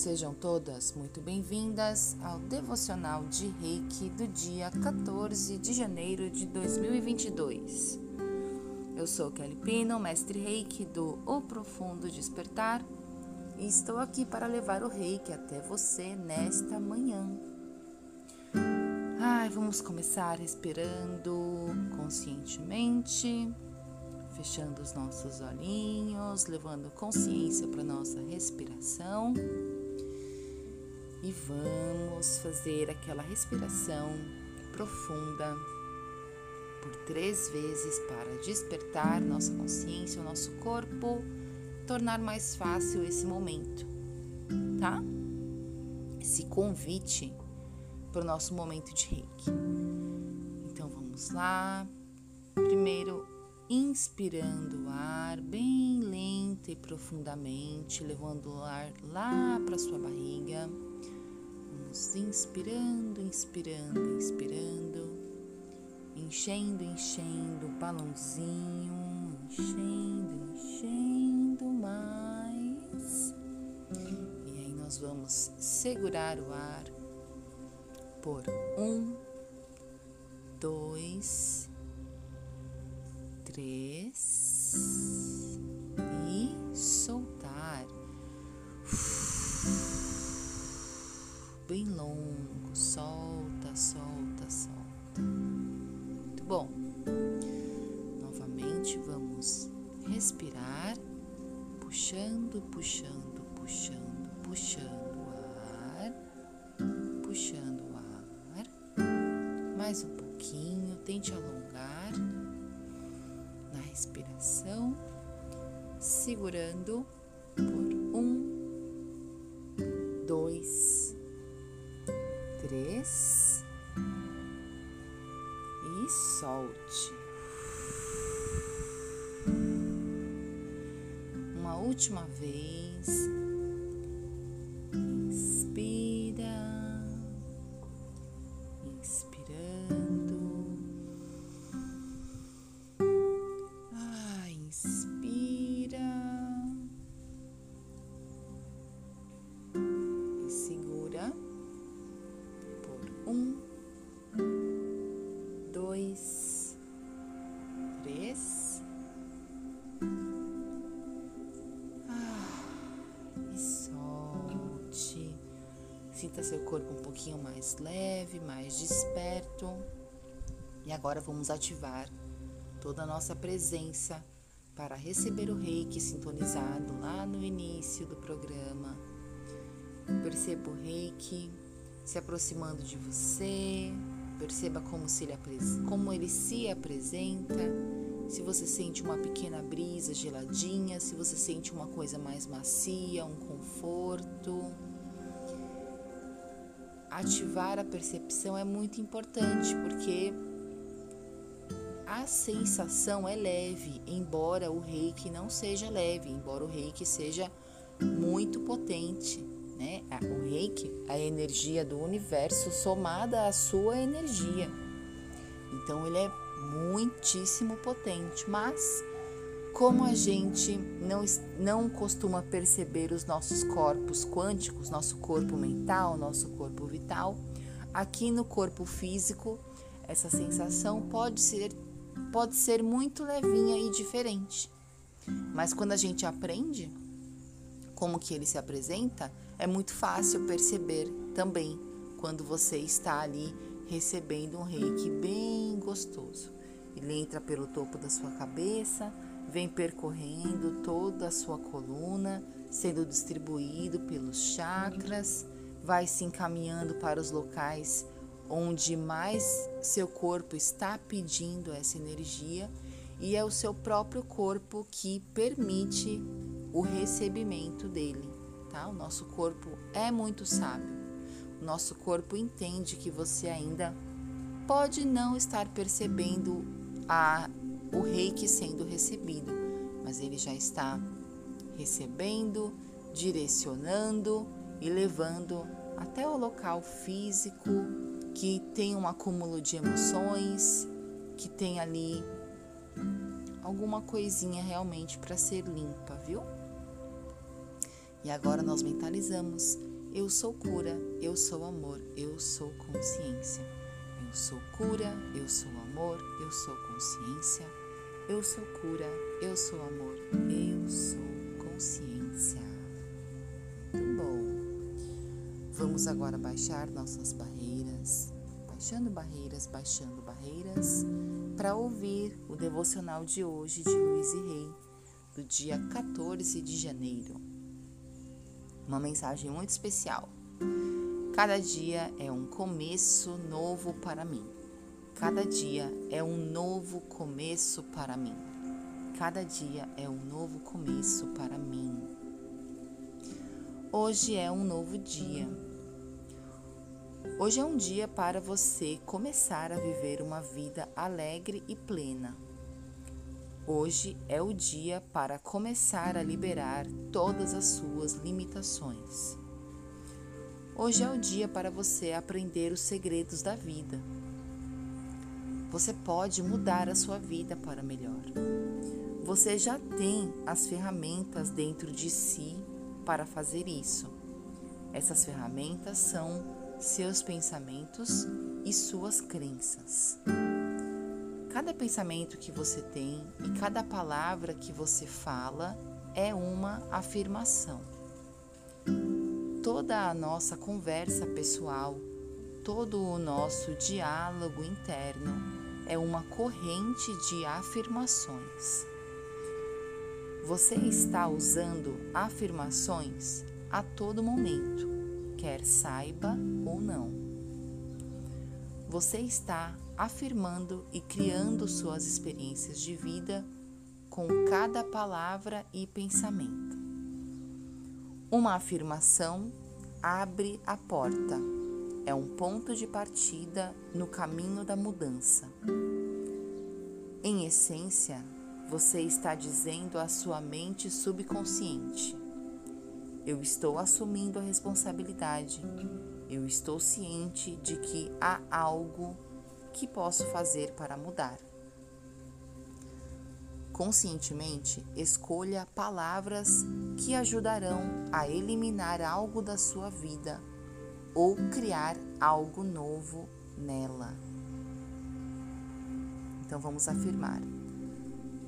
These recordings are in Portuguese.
Sejam todas muito bem-vindas ao devocional de Reiki do dia 14 de janeiro de 2022. Eu sou Kelly Pino, mestre Reiki do O Profundo Despertar, e estou aqui para levar o Reiki até você nesta manhã. Ai, vamos começar respirando conscientemente fechando os nossos olhinhos, levando consciência para nossa respiração. E vamos fazer aquela respiração profunda por três vezes para despertar nossa consciência, o nosso corpo, tornar mais fácil esse momento, tá? Esse convite para o nosso momento de reiki. Então vamos lá. Primeiro, inspirando o ar bem e profundamente, levando o ar lá para sua barriga. Vamos inspirando, inspirando, inspirando, enchendo, enchendo o balãozinho, enchendo, enchendo mais. E aí nós vamos segurar o ar por um, dois, três soltar. Bem longo, solta, solta, solta. Muito bom. Novamente vamos respirar, puxando, puxando, puxando, puxando o ar, puxando o ar. Mais um pouquinho, tente alongar respiração, segurando por um, dois, três e solte. Uma última vez. Sinta seu corpo um pouquinho mais leve, mais desperto. E agora vamos ativar toda a nossa presença para receber o reiki sintonizado lá no início do programa. Perceba o reiki se aproximando de você, perceba como, se ele, como ele se apresenta, se você sente uma pequena brisa geladinha, se você sente uma coisa mais macia, um conforto ativar a percepção é muito importante porque a sensação é leve, embora o reiki não seja leve, embora o reiki seja muito potente. Né? O reiki, a energia do universo somada à sua energia. Então ele é muitíssimo potente, mas como a gente não, não costuma perceber os nossos corpos quânticos, nosso corpo mental, nosso corpo vital, aqui no corpo físico, essa sensação pode ser, pode ser muito levinha e diferente. Mas quando a gente aprende como que ele se apresenta, é muito fácil perceber também quando você está ali recebendo um reiki bem gostoso. Ele entra pelo topo da sua cabeça, vem percorrendo toda a sua coluna, sendo distribuído pelos chakras, vai se encaminhando para os locais onde mais seu corpo está pedindo essa energia e é o seu próprio corpo que permite o recebimento dele, tá? O nosso corpo é muito sábio. O nosso corpo entende que você ainda pode não estar percebendo a o reiki sendo recebido, mas ele já está recebendo, direcionando e levando até o local físico que tem um acúmulo de emoções, que tem ali alguma coisinha realmente para ser limpa, viu? E agora nós mentalizamos Eu sou cura, eu sou amor, eu sou consciência. Eu sou cura, eu sou amor, eu sou consciência. Eu sou cura, eu sou amor, eu sou consciência. Muito bom. Vamos agora baixar nossas barreiras, baixando barreiras, baixando barreiras, para ouvir o devocional de hoje de Luiz e Rei, do dia 14 de janeiro uma mensagem muito especial. Cada dia é um começo novo para mim. Cada dia é um novo começo para mim. Cada dia é um novo começo para mim. Hoje é um novo dia. Hoje é um dia para você começar a viver uma vida alegre e plena Hoje é o dia para começar a liberar todas as suas limitações. Hoje é o dia para você aprender os segredos da vida. Você pode mudar a sua vida para melhor. Você já tem as ferramentas dentro de si para fazer isso. Essas ferramentas são seus pensamentos e suas crenças. Cada pensamento que você tem e cada palavra que você fala é uma afirmação. Toda a nossa conversa pessoal, todo o nosso diálogo interno é uma corrente de afirmações. Você está usando afirmações a todo momento, quer saiba ou não. Você está afirmando e criando suas experiências de vida com cada palavra e pensamento. Uma afirmação abre a porta, é um ponto de partida no caminho da mudança. Em essência, você está dizendo à sua mente subconsciente: Eu estou assumindo a responsabilidade, eu estou ciente de que há algo que posso fazer para mudar? Conscientemente, escolha palavras que ajudarão a eliminar algo da sua vida ou criar algo novo nela. Então vamos afirmar: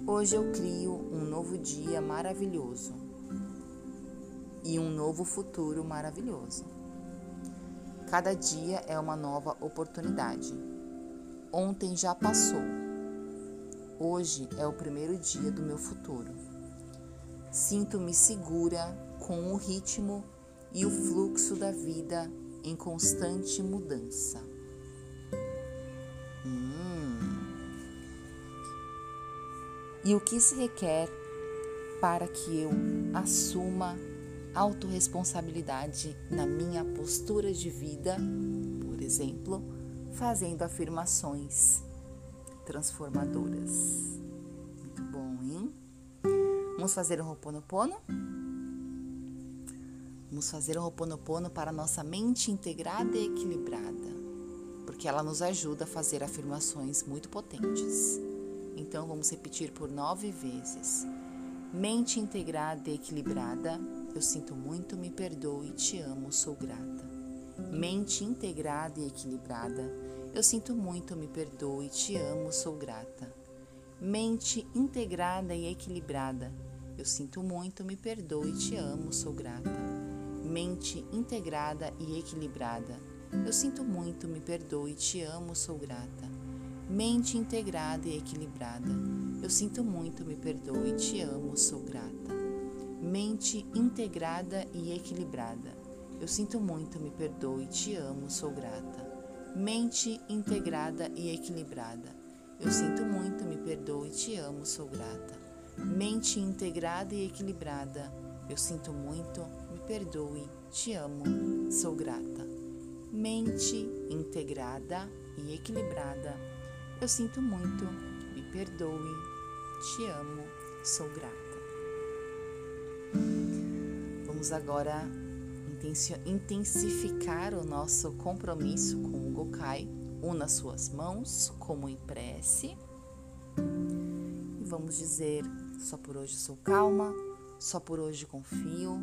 Hoje eu crio um novo dia maravilhoso e um novo futuro maravilhoso. Cada dia é uma nova oportunidade. Ontem já passou. Hoje é o primeiro dia do meu futuro. Sinto-me segura com o ritmo e o fluxo da vida em constante mudança. Hum. E o que se requer para que eu assuma autorresponsabilidade na minha postura de vida, por exemplo, fazendo afirmações transformadoras. Muito bom, hein? Vamos fazer um Ho'oponopono? Vamos fazer um Ho'oponopono para nossa mente integrada e equilibrada, porque ela nos ajuda a fazer afirmações muito potentes. Então vamos repetir por nove vezes. Mente integrada e equilibrada, eu sinto muito, me perdoe, te amo, sou grata mente integrada e equilibrada. Eu sinto muito, me perdoe, te amo, sou grata. Mente integrada e equilibrada. Eu sinto muito, me perdoe, te amo, sou grata. Mente integrada e equilibrada. Eu sinto muito, me perdoe, te amo, sou grata. Mente integrada e equilibrada. Eu sinto muito, me perdoe, te amo, sou grata. Mente integrada e equilibrada. Eu sinto muito, me perdoe, te amo, sou grata. Mente integrada e equilibrada. Eu sinto muito, me perdoe, te amo, sou grata. Mente integrada e equilibrada. Eu sinto muito, me perdoe, te amo, sou grata. Mente integrada e equilibrada. Eu sinto muito, me perdoe, te amo, sou grata. Vamos agora intensificar o nosso compromisso com o Gokai, una suas mãos como em prece. E vamos dizer: só por hoje sou calma, só por hoje confio,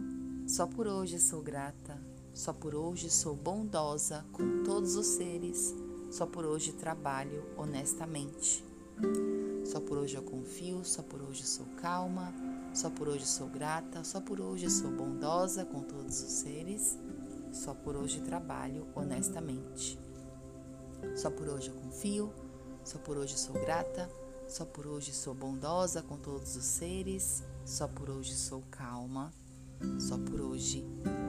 só por hoje sou grata, Só por hoje sou bondosa com todos os seres. Só por hoje trabalho honestamente. Só por hoje eu confio, só por hoje sou calma, só por hoje sou grata, só por hoje sou bondosa com todos os seres. Só por hoje trabalho honestamente. Só por hoje eu confio, só por hoje sou grata, só por hoje sou bondosa com todos os seres. Só por hoje sou calma, só por hoje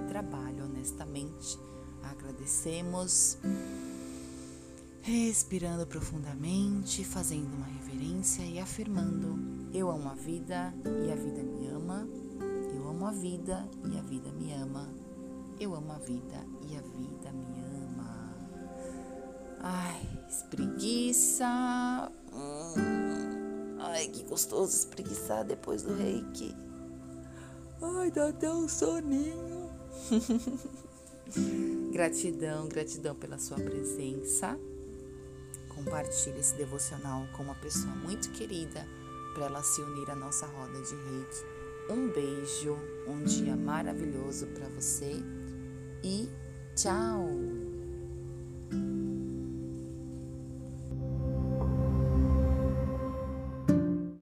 trabalho honestamente. Agradecemos, respirando profundamente, fazendo uma reverência e afirmando: Eu amo a vida e a vida me ama. Eu amo a vida e a vida me ama. Eu amo a vida e a vida me ama. Ai, espreguiça. Hum. Ai, que gostoso espreguiçar depois do reiki. Ai, dá até um soninho. gratidão, gratidão pela sua presença. Compartilhe esse devocional com uma pessoa muito querida para ela se unir à nossa roda de reiki. Um beijo, um dia maravilhoso para você e tchau!